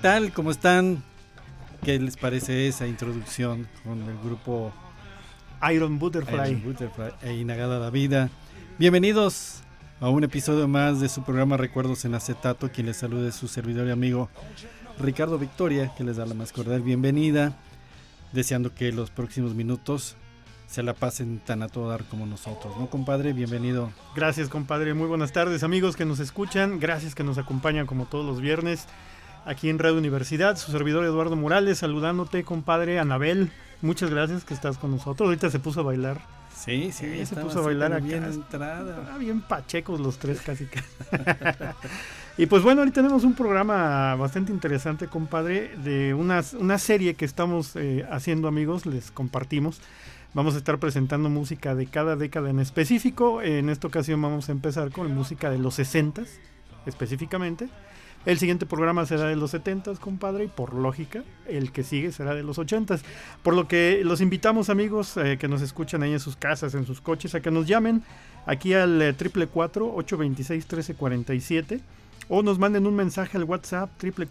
Tal? ¿Cómo están? ¿Qué les parece esa introducción con el grupo Iron Butterfly, Iron Butterfly e Inagada la Vida? Bienvenidos a un episodio más de su programa Recuerdos en Acetato. Quien les saluda es su servidor y amigo Ricardo Victoria, que les da la más cordial bienvenida, deseando que los próximos minutos se la pasen tan a todo dar como nosotros, ¿no, compadre? Bienvenido. Gracias, compadre. Muy buenas tardes, amigos que nos escuchan. Gracias que nos acompañan como todos los viernes aquí en Radio Universidad. Su servidor Eduardo Morales, saludándote, compadre. Anabel, muchas gracias que estás con nosotros. Ahorita se puso a bailar. Sí, sí, se puso a bailar acá. Bien entrada. Ah, bien pachecos los tres casi. y pues bueno, ahorita tenemos un programa bastante interesante, compadre, de una, una serie que estamos eh, haciendo, amigos, les compartimos. Vamos a estar presentando música de cada década en específico. En esta ocasión vamos a empezar con música de los 60 específicamente. El siguiente programa será de los 70, compadre, y por lógica, el que sigue será de los 80. Por lo que los invitamos, amigos, eh, que nos escuchan ahí en sus casas, en sus coches, a que nos llamen aquí al eh, triple 826 1347 o nos manden un mensaje al WhatsApp triple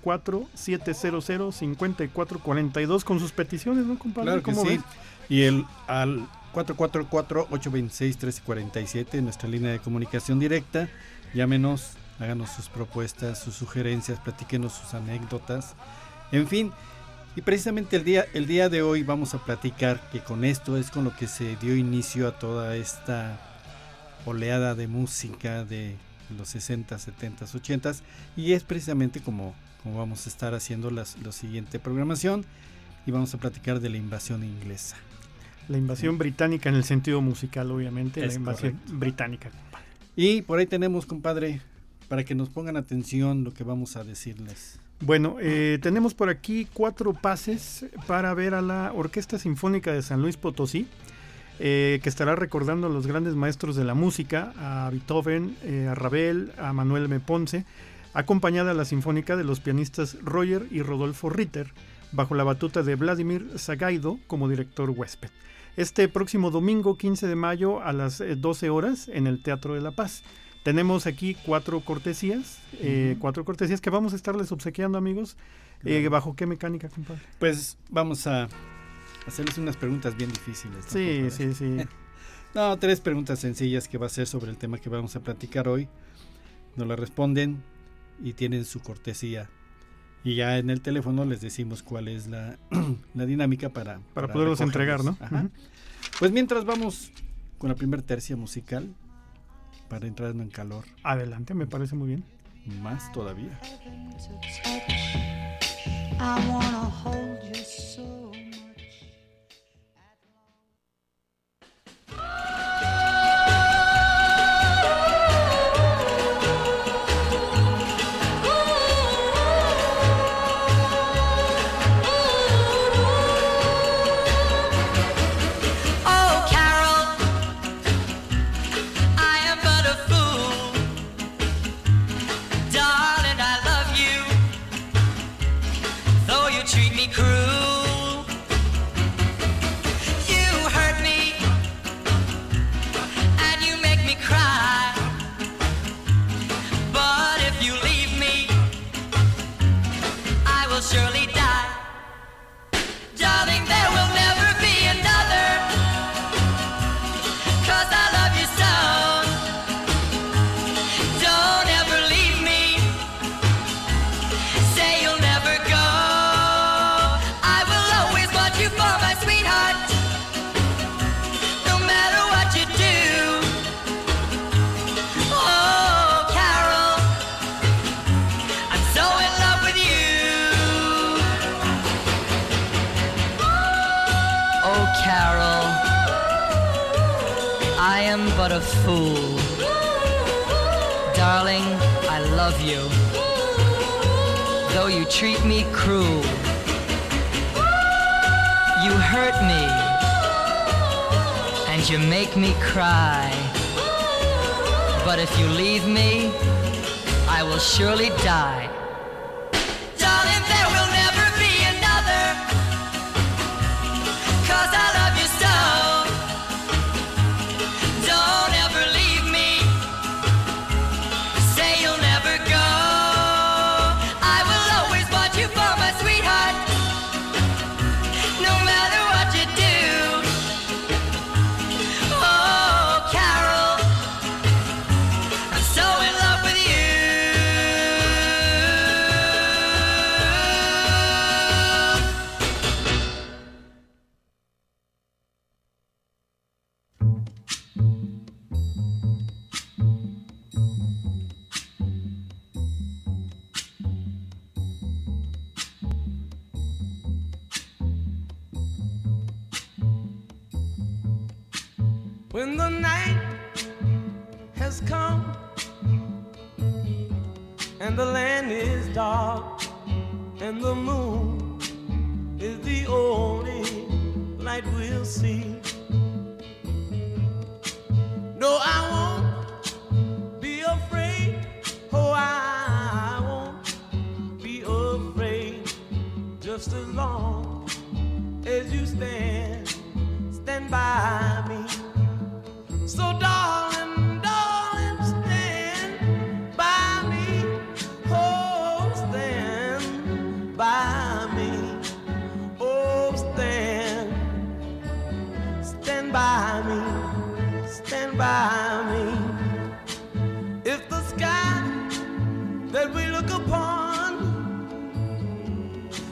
700 5442 con sus peticiones, ¿no, compadre? Claro que sí. Y el al 444-826-1347, nuestra línea de comunicación directa. Llámenos háganos sus propuestas, sus sugerencias, platíquenos sus anécdotas, en fin. Y precisamente el día, el día de hoy vamos a platicar que con esto es con lo que se dio inicio a toda esta oleada de música de los 60, 70, 80 y es precisamente como, como vamos a estar haciendo la siguiente programación y vamos a platicar de la invasión inglesa. La invasión británica en el sentido musical, obviamente, la invasión británica. Y por ahí tenemos, compadre, para que nos pongan atención lo que vamos a decirles. Bueno, eh, tenemos por aquí cuatro pases para ver a la Orquesta Sinfónica de San Luis Potosí, eh, que estará recordando a los grandes maestros de la música, a Beethoven, eh, a Ravel, a Manuel M. Ponce, acompañada a la Sinfónica de los pianistas Roger y Rodolfo Ritter, bajo la batuta de Vladimir Zagaido como director huésped. Este próximo domingo 15 de mayo a las 12 horas en el Teatro de la Paz. Tenemos aquí cuatro cortesías, eh, cuatro cortesías que vamos a estarles obsequiando, amigos. Eh, ¿Bajo qué mecánica, compadre? Pues vamos a hacerles unas preguntas bien difíciles. Sí, sí, sí. no, tres preguntas sencillas que va a ser sobre el tema que vamos a platicar hoy. Nos la responden y tienen su cortesía. Y ya en el teléfono les decimos cuál es la, dinámica para... Para, poderlos entregar, ¿no? Pues mientras vamos con la primera tercia musical, para entrar en calor. Adelante, me parece muy bien. Más todavía. I love you. Though you treat me cruel, you hurt me, and you make me cry. But if you leave me, I will surely die.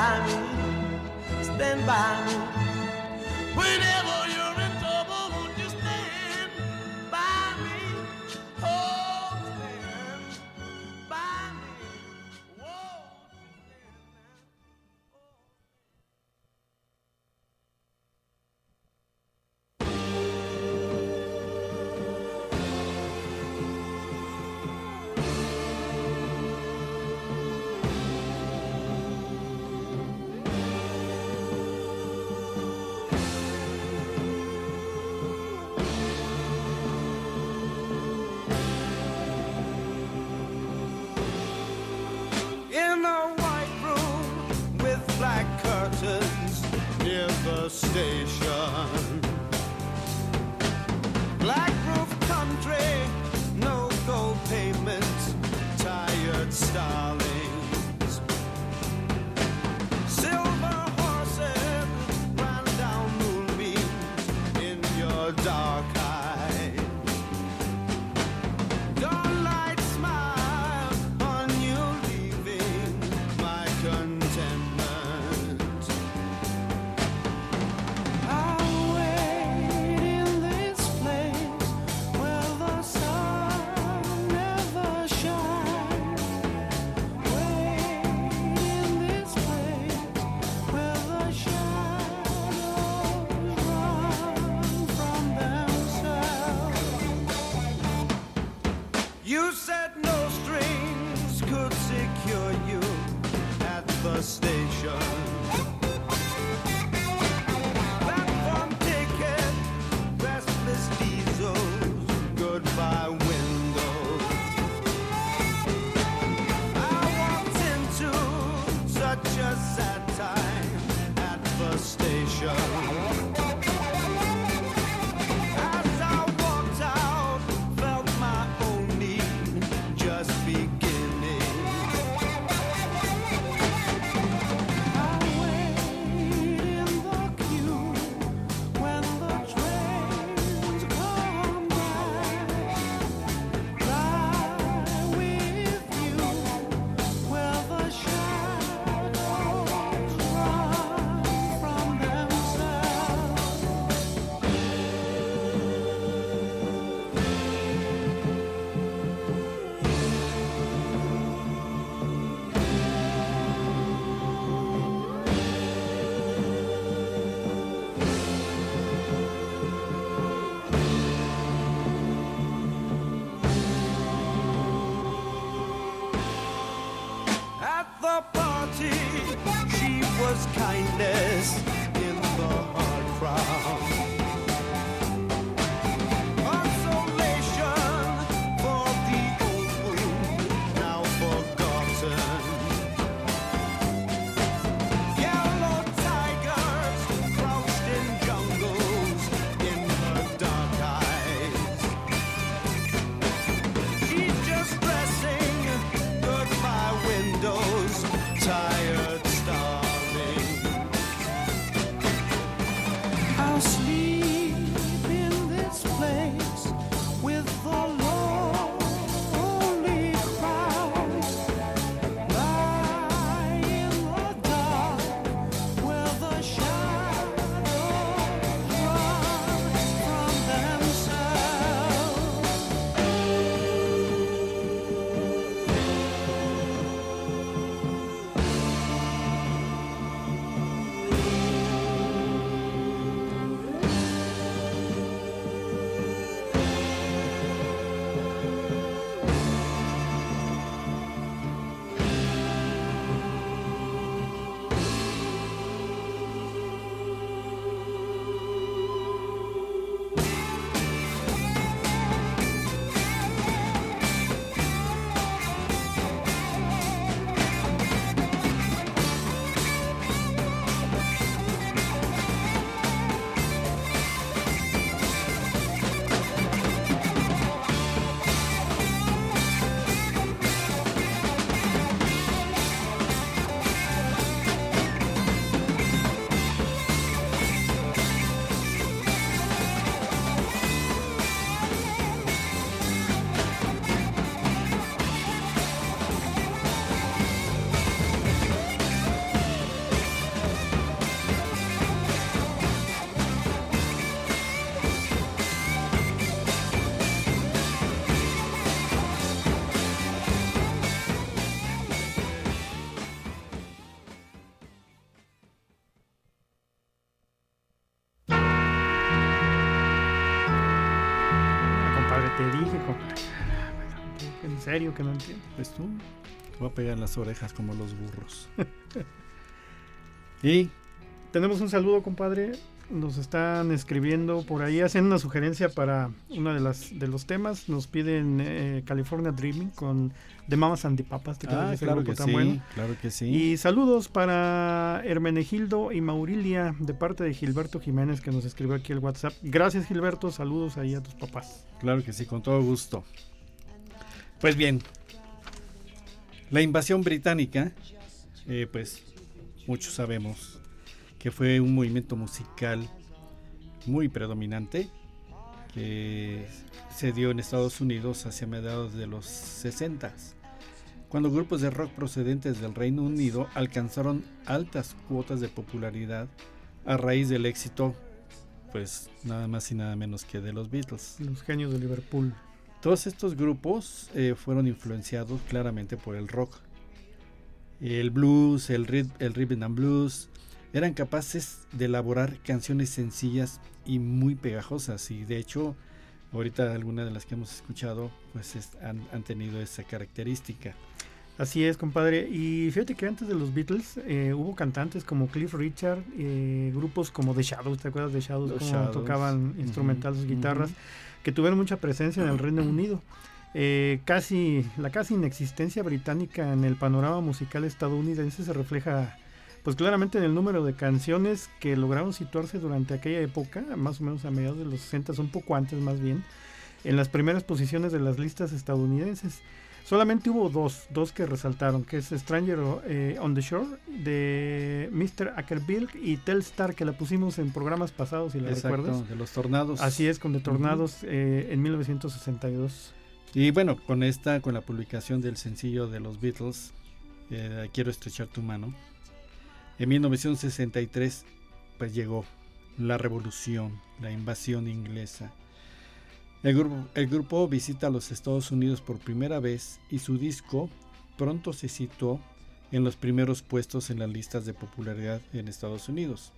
by me, stand by me whenever. Deus. Te dije, compadre. En serio que no entiendo. Pues tú, te voy a pegar en las orejas como los burros. y Tenemos un saludo, compadre. Nos están escribiendo por ahí, hacen una sugerencia para uno de las de los temas. Nos piden eh, California Dreaming con The Mamas and the Papas. ¿te ah, claro que tan sí, bueno? claro que sí. Y saludos para Hermenegildo y Maurilia de parte de Gilberto Jiménez que nos escribió aquí el WhatsApp. Gracias Gilberto, saludos ahí a tus papás. Claro que sí, con todo gusto. Pues bien, la invasión británica, eh, pues muchos sabemos que fue un movimiento musical muy predominante que se dio en Estados Unidos hacia mediados de los 60 cuando grupos de rock procedentes del Reino Unido alcanzaron altas cuotas de popularidad a raíz del éxito, pues nada más y nada menos que de los Beatles. Los genios de Liverpool. Todos estos grupos eh, fueron influenciados claramente por el rock. El blues, el, rit- el rhythm and blues, eran capaces de elaborar canciones sencillas y muy pegajosas. Y de hecho, ahorita algunas de las que hemos escuchado, pues es- han, han tenido esa característica. Así es, compadre. Y fíjate que antes de los Beatles eh, hubo cantantes como Cliff Richard, eh, grupos como The Shadows, ¿te acuerdas de Shadows? The Cómo Shadows. tocaban Ujú, instrumentales, guitarras, que tuvieron mucha presencia en el Reino Unido. Eh, casi la casi inexistencia británica en el panorama musical estadounidense se refleja pues claramente en el número de canciones que lograron situarse durante aquella época, más o menos a mediados de los 60, un poco antes más bien, en las primeras posiciones de las listas estadounidenses. Solamente hubo dos, dos que resaltaron, que es Stranger eh, on the Shore de Mr. Ackerbilk y Telstar, que la pusimos en programas pasados, si la recuerdas. Exacto, de los tornados. Así es, con The Tornados eh, en 1962. Y bueno, con esta, con la publicación del sencillo de los Beatles, eh, Quiero estrechar tu mano, en 1963 pues llegó la revolución, la invasión inglesa. El grupo, el grupo visita los Estados Unidos por primera vez y su disco pronto se situó en los primeros puestos en las listas de popularidad en Estados Unidos.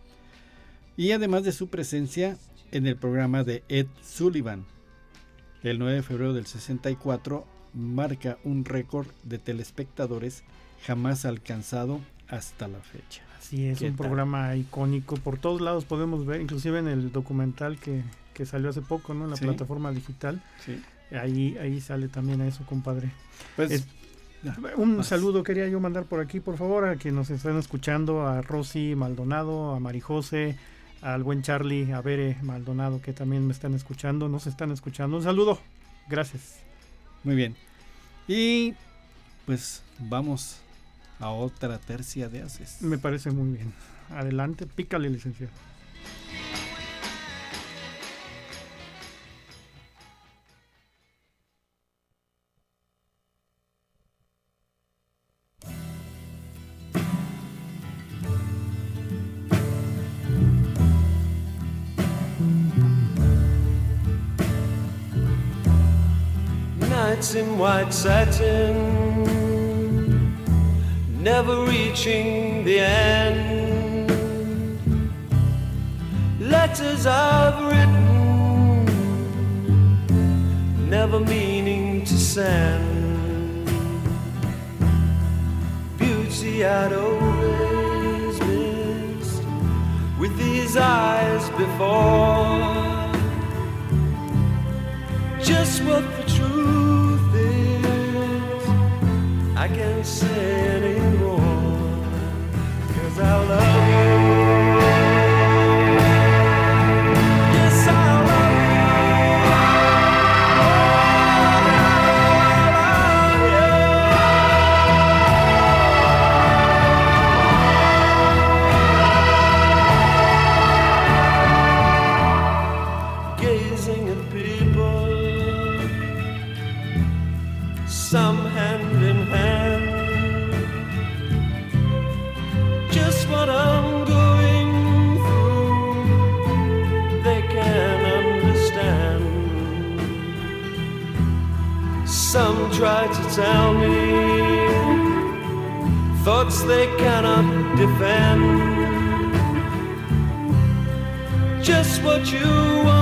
Y además de su presencia en el programa de Ed Sullivan, el 9 de febrero del 64 marca un récord de telespectadores jamás alcanzado hasta la fecha. Así es, ¿Qué un tal? programa icónico. Por todos lados podemos ver, inclusive en el documental que, que salió hace poco, ¿no? En la Sí. plataforma digital. Sí. Ahí, ahí sale también eso, compadre. Pues Es- Un saludo quería yo mandar por aquí, por favor, a quienes nos están escuchando, a Rosy Maldonado, a Marijose, al buen Charlie, a Bere Maldonado, que también me están escuchando, nos están escuchando. Un saludo, gracias. Muy bien. Y pues vamos a otra tercia de haces. Me parece muy bien. Adelante, pícale, licenciado. Nights in white satin, never reaching the end. Letters I've written, never meaning to send. Beauty I'd always missed with these eyes before just what the truth is. I can't say cause I love you. They cannot defend. Just what you want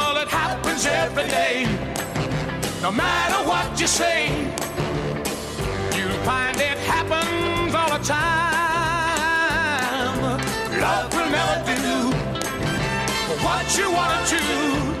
happens every day. No matter what you say, you'll find it happens all the time. Love will never do what you want to do.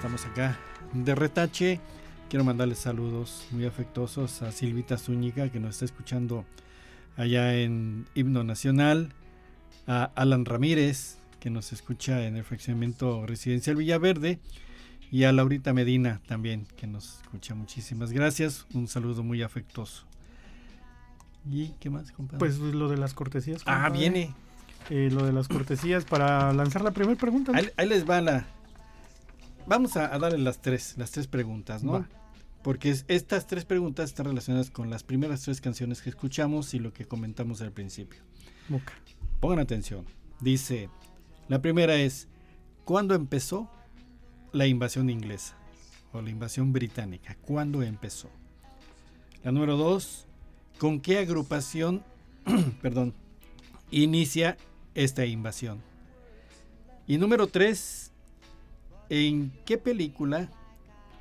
estamos acá de retache. Quiero mandarles saludos muy afectuosos a Silvita Zúñiga, que nos está escuchando allá en Himno Nacional, a Alan Ramírez, que nos escucha en el fraccionamiento residencial Villaverde, y a Laurita Medina también, que nos escucha. Muchísimas gracias. Un saludo muy afectuoso. ¿Y qué más, compadre? Pues lo de las cortesías. ah, viene. Eh, lo de las cortesías para lanzar la primera pregunta. ¿no? Ahí, ahí les va la. Vamos a, a darle las tres, las tres preguntas, ¿no? Va. Porque es- estas tres preguntas están relacionadas con las primeras tres canciones que escuchamos y lo que comentamos al principio. Boca. Pongan atención. Dice, la primera es, ¿cuándo empezó la invasión inglesa? O la invasión británica. ¿Cuándo empezó? La número dos, ¿con qué agrupación, perdón, inicia esta invasión? Y número tres, ¿en qué película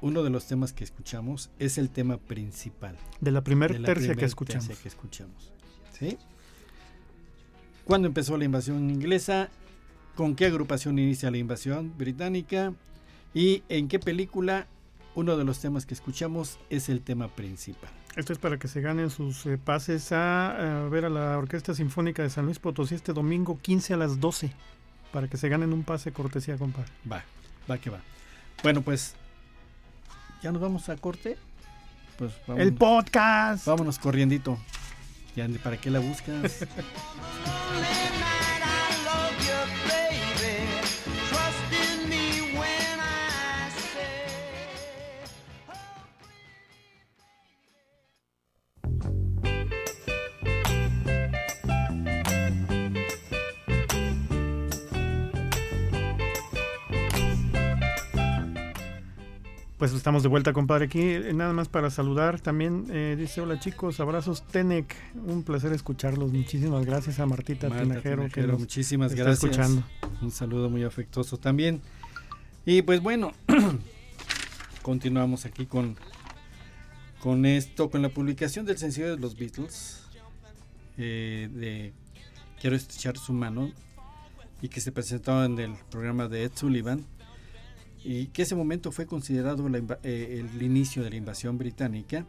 uno de los temas que escuchamos es el tema principal? De la primera tercia que escuchamos. tercia que escuchamos. ¿Sí? ¿Cuándo empezó la invasión inglesa? ¿Con qué agrupación inicia la invasión británica? ¿Y en qué película uno de los temas que escuchamos es el tema principal? Esto es para que se ganen sus eh, pases a, a ver a la Orquesta Sinfónica de San Luis Potosí este domingo 15 a las 12. Para que se ganen un pase cortesía, compadre. Va, va que va. Bueno, pues ya nos vamos a corte. Pues vamos, El podcast. vámonos corriendito. Ya, ¿para qué la buscas? Pues estamos de vuelta, compadre. Aquí eh, nada más para saludar. También eh, dice: Hola chicos, abrazos Tenec. Un placer escucharlos. Muchísimas gracias a Martita Marta Tinajero que Tinajero, nos muchísimas está gracias. escuchando. Un saludo muy afectuoso también. Y pues bueno, continuamos aquí con, con esto, con la publicación del sencillo de los Beatles, eh, de Quiero estrechar su mano, y que se presentó en el programa de Ed Sullivan, y que ese momento fue considerado la eh, el inicio de la invasión británica,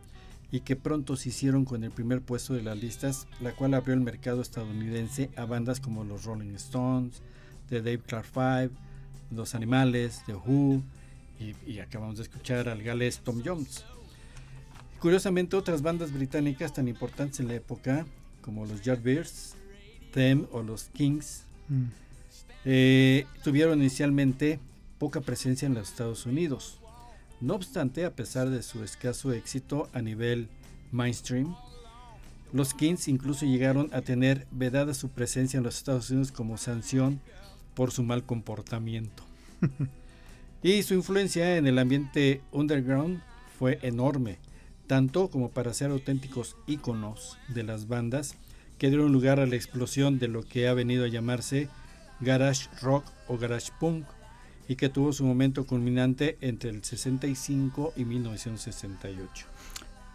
y que pronto se hicieron con el primer puesto de las listas, la cual abrió el mercado estadounidense a bandas como los Rolling Stones, The Dave Clark Five, Los Animales, The Who, y, y acabamos de escuchar al galés Tom Jones. Curiosamente, otras bandas británicas tan importantes en la época, como los Yardbirds, Them o los Kings, Mm. eh, tuvieron inicialmente poca presencia en los Estados Unidos. No obstante, a pesar de su escaso éxito a nivel mainstream, los Kings incluso llegaron a tener vedada su presencia en los Estados Unidos como sanción por su mal comportamiento. y su influencia en el ambiente underground fue enorme, tanto como para ser auténticos íconos de las bandas que dieron lugar a la explosión de lo que ha venido a llamarse garage rock o garage punk y que tuvo su momento culminante entre el 65 y 1968.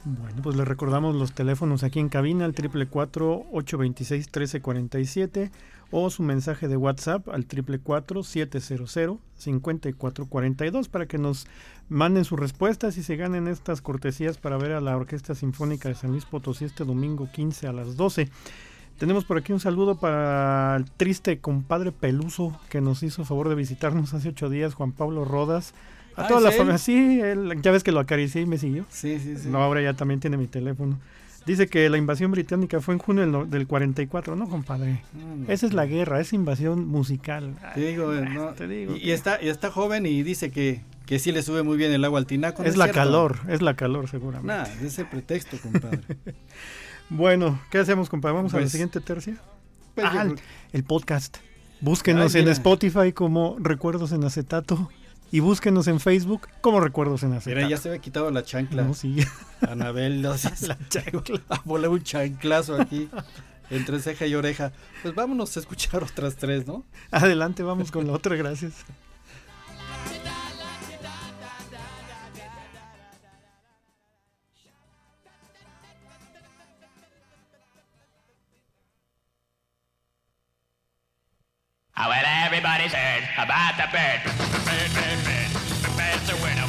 Bueno, pues les recordamos los teléfonos aquí en cabina al 444-826-1347 o su mensaje de WhatsApp al 444-700-5442 para que nos manden sus respuestas y se ganen estas cortesías para ver a la Orquesta Sinfónica de San Luis Potosí este domingo 15 a las 12. Tenemos por aquí un saludo para el triste compadre Peluso que nos hizo favor de visitarnos hace ocho días, Juan Pablo Rodas. A Ah, toda ¿es la familia, sí, él- ya ves que lo acaricié y me siguió. Sí, sí, sí. No, ahora ya también tiene mi teléfono. Dice que la invasión británica fue en junio del, del 44, ¿no, compadre? No, no. Esa es la guerra, es invasión musical. Te digo, Ay, no, te digo y, que- y está, y está joven y dice que, que sí le sube muy bien el agua al tinaco. ¿no es la cierto? calor, es la calor seguramente. Nah, es ese pretexto, compadre. Bueno, ¿qué hacemos, compadre? ¿Vamos a la pues, siguiente tercia? Pues, ah, el, podcast. Búsquenos en Spotify como Recuerdos en Acetato y búsquenos en Facebook como Recuerdos en Acetato. Mira, ya se había quitado la chancla. No, sí. Anabel, no, sí, la chancla. Volé un chanclazo aquí. entre ceja y oreja. Pues vámonos a escuchar otras tres, ¿no? Adelante, vamos con la otra, gracias. Well, everybody's heard about the bird. the Bird, bird, bird. the Bird's a winner.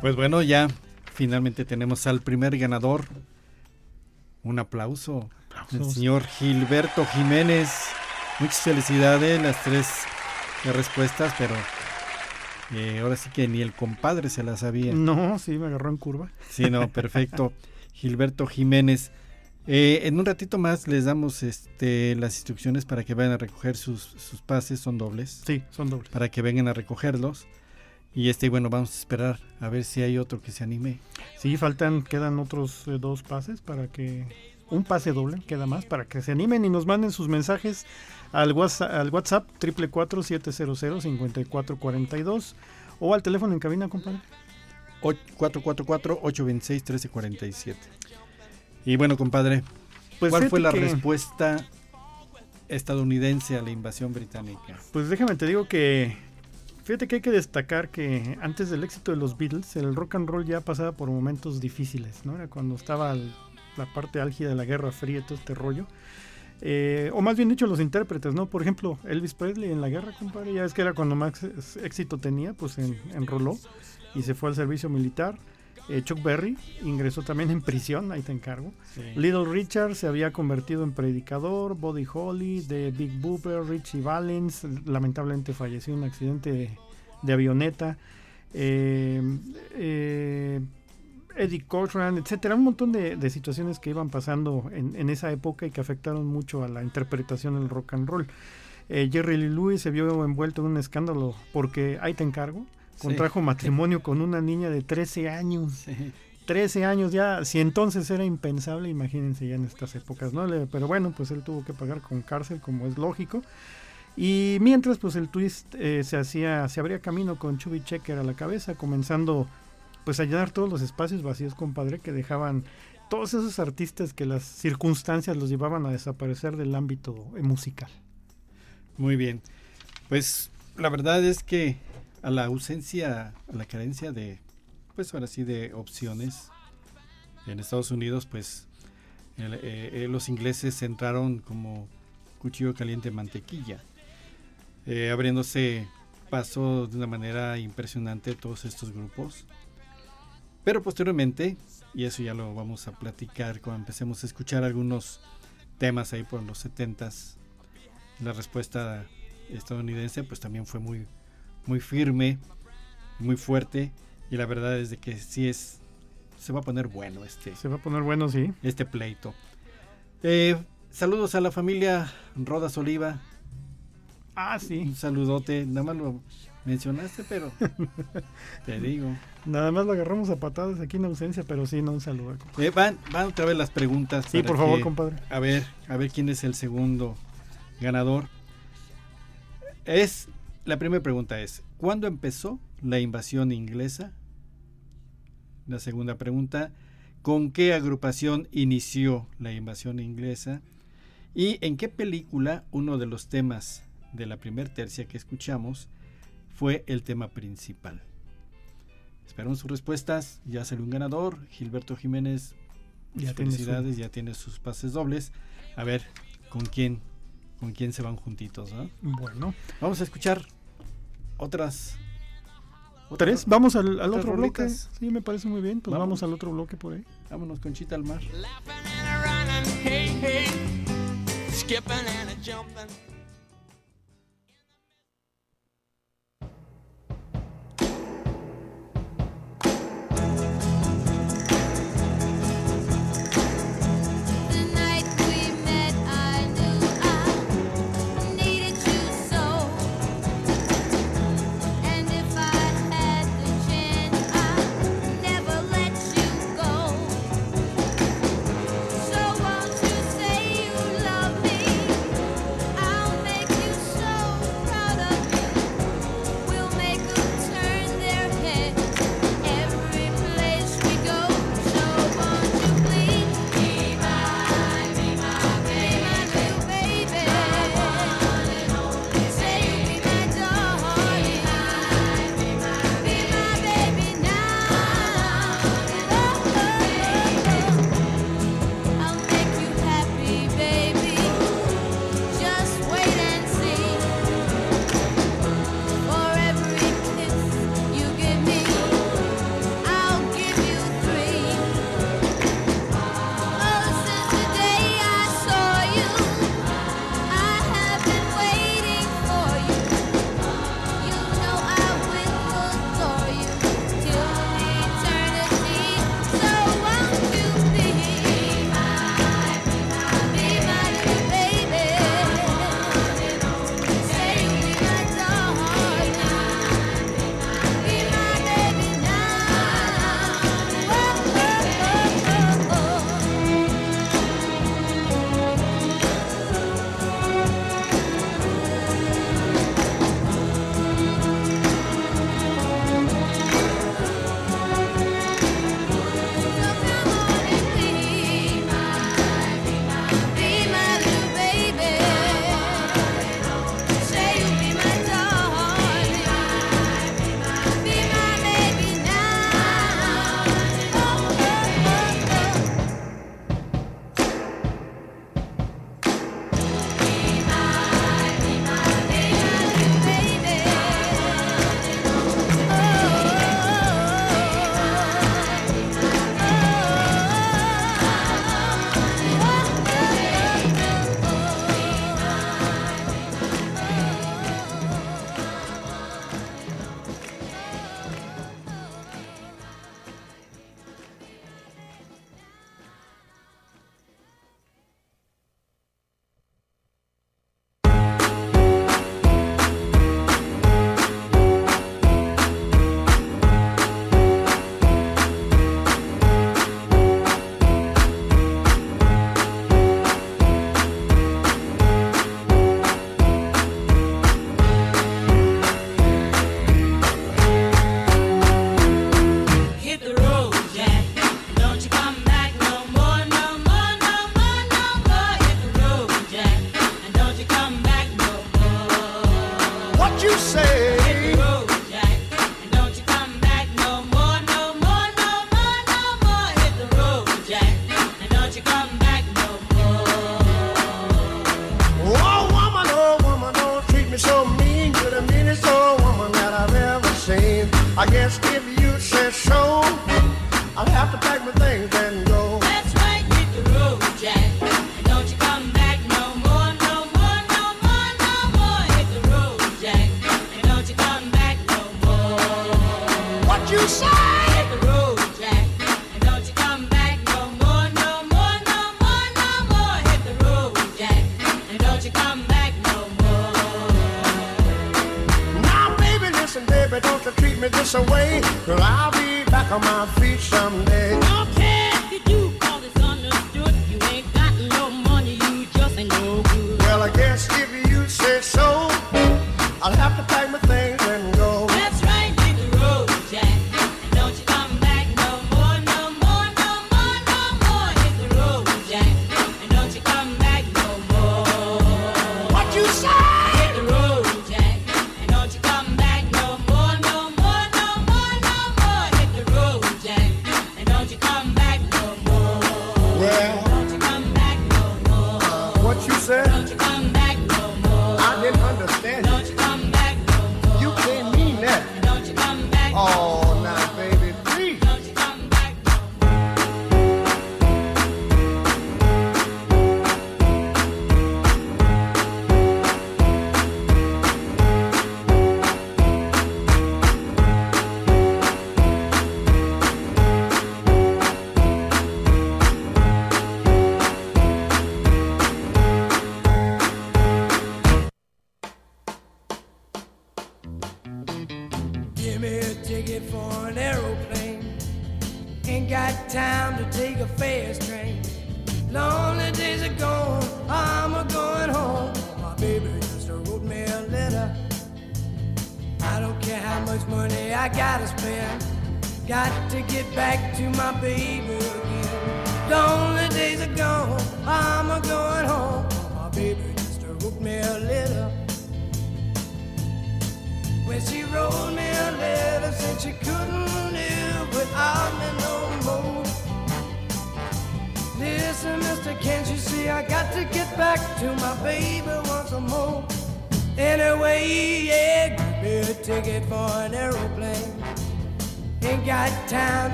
Pues bueno, ya finalmente tenemos al primer ganador. Un aplauso. El señor Gilberto Jiménez. Muchas felicidades, las tres respuestas, pero eh, ahora sí que ni el compadre se las sabía. No, sí, me agarró en curva. Sí, no, perfecto. Gilberto Jiménez. Eh, en un ratito más les damos este, las instrucciones para que vayan a recoger sus, sus pases, son dobles. Sí, son dobles. Para que vengan a recogerlos. Y este, bueno, vamos a esperar a ver si hay otro que se anime. Sí, faltan, quedan otros eh, dos pases para que. Un pase doble, queda más, para que se animen y nos manden sus mensajes al WhatsApp, al WhatsApp 444-700-5442 o al teléfono en cabina, compadre. 444-826-1347. Y bueno, compadre, pues ¿cuál fue la respuesta estadounidense a la invasión británica? Pues déjame te digo que fíjate que hay que destacar que antes del éxito de los Beatles, el rock and roll ya pasaba por momentos difíciles, ¿no? Era cuando estaba la parte álgida de la Guerra Fría todo este rollo. Eh, o más bien dicho, los intérpretes, ¿no? Por ejemplo, Elvis Presley en la guerra, compadre, ya es que era cuando más éxito tenía, pues en, enroló y se fue al servicio militar. Eh, Chuck Berry ingresó también en prisión, ahí te encargo. Little Richard se había convertido en predicador, Buddy Holly, de Big Booper, Richie Valens, lamentablemente falleció en un accidente de, de avioneta, eh, eh, Eddie Cochran, etcétera, un montón de, de situaciones que iban pasando en, en esa época y que afectaron mucho a la interpretación del rock and roll. Eh, Jerry Lee Lewis se vio envuelto en un escándalo porque, ahí te encargo, contrajo matrimonio con una niña de 13 años. Sí. 13 años ya, si entonces era impensable, imagínense ya en estas épocas, ¿no? Pero bueno, pues él tuvo que pagar con cárcel, como es lógico. Y mientras, pues el twist eh, se hacía, se abría camino con Chubby Checker a la cabeza, comenzando pues a llenar todos los espacios vacíos, compadre, que dejaban todos esos artistas que las circunstancias los llevaban a desaparecer del ámbito eh, musical. Muy bien. Pues la verdad es que a la ausencia, a la carencia de, pues ahora sí, de opciones en Estados Unidos, pues eh, eh, los ingleses entraron como cuchillo caliente en mantequilla, eh, abriéndose paso de una manera impresionante todos estos grupos. Pero posteriormente, y eso ya lo vamos a platicar cuando empecemos a escuchar algunos temas ahí por los 70s, la respuesta estadounidense pues también fue muy muy firme muy fuerte y la verdad es de que sí es se va a poner bueno este Se va a poner bueno, sí. este pleito Eh, saludos a la familia Rodas Oliva Ah, sí. un saludote nada más lo mencionaste pero te digo Nada más lo agarramos a patadas aquí en ausencia, pero sí, no un saludo. Eh, van van otra vez las preguntas Sí, por favor, que- compadre. A ver, a ver quién es el segundo ganador. Es la primera pregunta es ¿cuándo empezó la invasión inglesa? La segunda pregunta ¿con qué agrupación inició la invasión inglesa? ¿Y en qué película uno de los temas de la primer tercia que escuchamos fue el tema principal? Esperamos sus respuestas. Ya salió un ganador, Gilberto Jiménez. Ya felicidades, ya tiene sus pases dobles. A ver, ¿con quién, con quién se van juntitos? ¿no? Bueno. Vamos a escuchar otras. Tres, vamos al, al otras otro bloque. Sí, me parece muy bien. Pues Vamos. vamos al otro bloque por ahí. Vámonos con Chita al mar. Skipping and a jumping.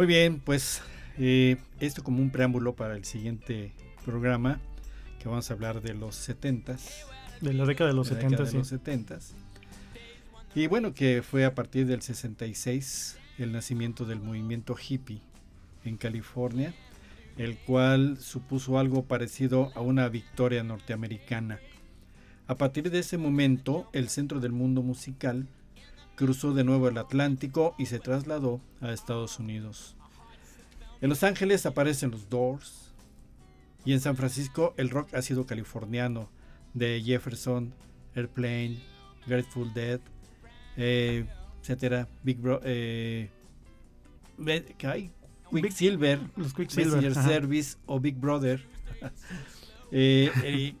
Muy bien, pues eh, esto como un preámbulo para el siguiente programa, que vamos a hablar de los 70s. De la década de los de la década 70, de sí. los 70s. Y bueno, que fue a partir del 66 el nacimiento del movimiento hippie en California, el cual supuso algo parecido a una victoria norteamericana. A partir de ese momento, el centro del mundo musical cruzó de nuevo el Atlántico y se trasladó a Estados Unidos. En Los Ángeles aparecen los Doors y en San Francisco el rock ha sido californiano de Jefferson, Airplane, Grateful Dead, eh, etcétera, Big Bro, eh. Quicksilver, Los Quicksilver, Messenger ajá. Service o Big Brother, eh, eh,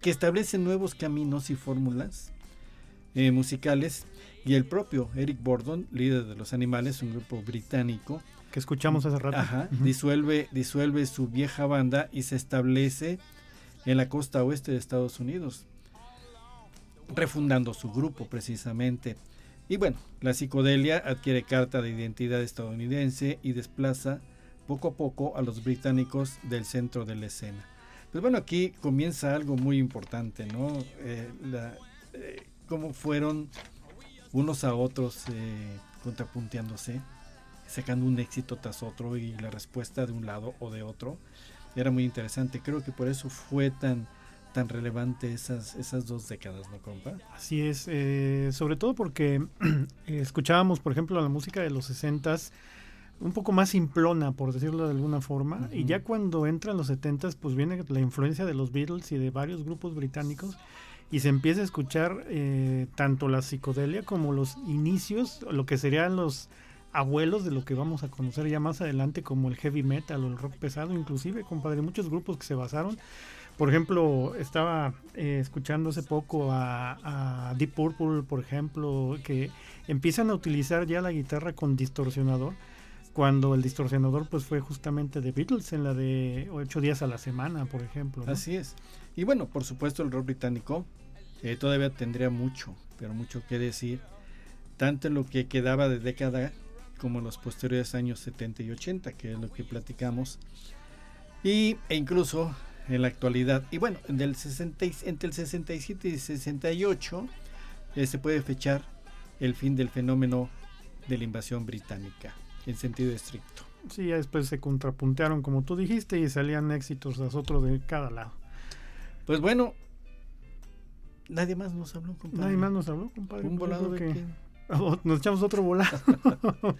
que establecen nuevos caminos y fórmulas eh, musicales y el propio Eric Bordon, líder de los Animales, un grupo británico, Que escuchamos hace rato. Ajá, disuelve, disuelve su vieja banda y se establece en la costa oeste de Estados Unidos, refundando su grupo precisamente. Y bueno, la psicodelia adquiere carta de identidad estadounidense y desplaza poco a poco a los británicos del centro de la escena. Pues bueno, aquí comienza algo muy importante, ¿no? Eh, la- eh, cómo fueron unos a otros eh, contrapunteándose, sacando un éxito tras otro y la respuesta de un lado o de otro. Era muy interesante. Creo que por eso fue tan, tan relevante esas, esas dos décadas, ¿no, compa? Así es, eh, sobre todo porque escuchábamos, por ejemplo, la música de los 60s, un poco más simplona, por decirlo de alguna forma. Y ya cuando entran los 70s, pues viene la influencia de los Beatles y de varios grupos británicos. Y se empieza a escuchar eh, tanto la psicodelia como los inicios, lo que serían los abuelos de lo que vamos a conocer ya más adelante, como el heavy metal o el rock pesado, inclusive, compadre, muchos grupos que se basaron. Por ejemplo, estaba eh, escuchando hace poco a, Deep Purple, por ejemplo, que empiezan a utilizar ya la guitarra con distorsionador, cuando el distorsionador pues fue justamente de Beatles en la de ocho días a la semana, por ejemplo. Así es. Y bueno, por supuesto el rock británico eh, todavía tendría mucho, pero mucho que decir, tanto en lo que quedaba de década como en los posteriores años 70 y 80, que es lo que platicamos, y, e incluso en la actualidad. Y bueno, del 60 y- entre el 67 y 68 eh, se puede fechar el fin del fenómeno de la invasión británica, en sentido estricto. Sí, ya después se contrapuntearon, como tú dijiste, y salían éxitos tras otro de cada lado. Pues bueno, nadie más nos habló, compadre. Nadie más nos habló, compadre. Un volado de que- quién? Nos echamos otro volado.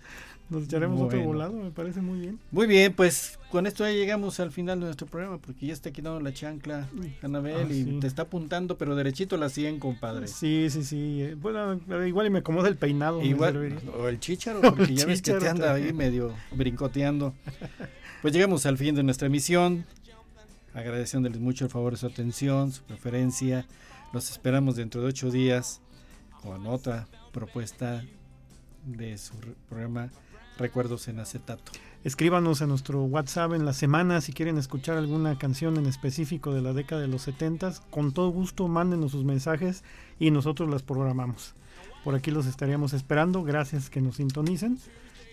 nos echaremos otro volado, me parece muy bien. Muy bien, pues con esto ya llegamos al final de nuestro programa porque ya está quitando la chancla, Anabel, Ah, y sí. te está apuntando, pero derechito la 100, compadre. Sí, sí, sí. eh, Bueno, ver, igual y me acomoda el peinado. Igual, o el chícharo, porque El ya ves que te anda ahí medio brincoteando. Pues llegamos al fin de nuestra emisión, agradeciéndoles mucho el favor de su atención, su preferencia. Los esperamos dentro de ocho días con otra propuesta de su programa Recuerdos en Acetato. Escríbanos a nuestro WhatsApp en la semana si quieren escuchar alguna canción en específico de la década de los 70 Con todo gusto, mándenos sus mensajes y nosotros las programamos. Por aquí los estaríamos esperando. Gracias que nos sintonicen.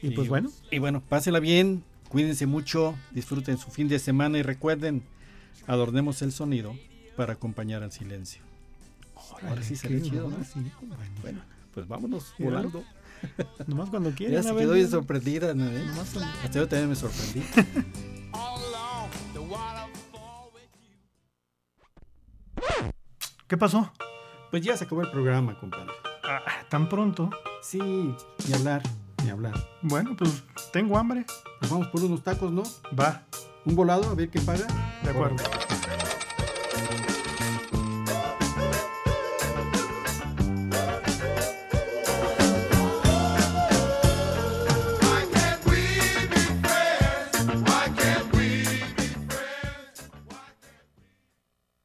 Y, pues bueno, Y bueno, pásenla bien, cuídense mucho, disfruten su fin de semana y recuerden, adornemos el sonido para acompañar al silencio. Ahora sí salió chido, ¿no? sí, bueno. Bueno, pues vámonos volando. Nomás cuando Ya quieran. se quedó bien sorprendida, ¿no? eh? Hasta yo también me sorprendí. ¿Qué pasó? Pues ya se acabó el programa, compadre. Ah, ¿Tan pronto? Sí, ni hablar, ni hablar. Bueno, pues tengo hambre. Nos vamos por unos tacos, ¿no? Va, Un volado, a ver qué paga. de acuerdo.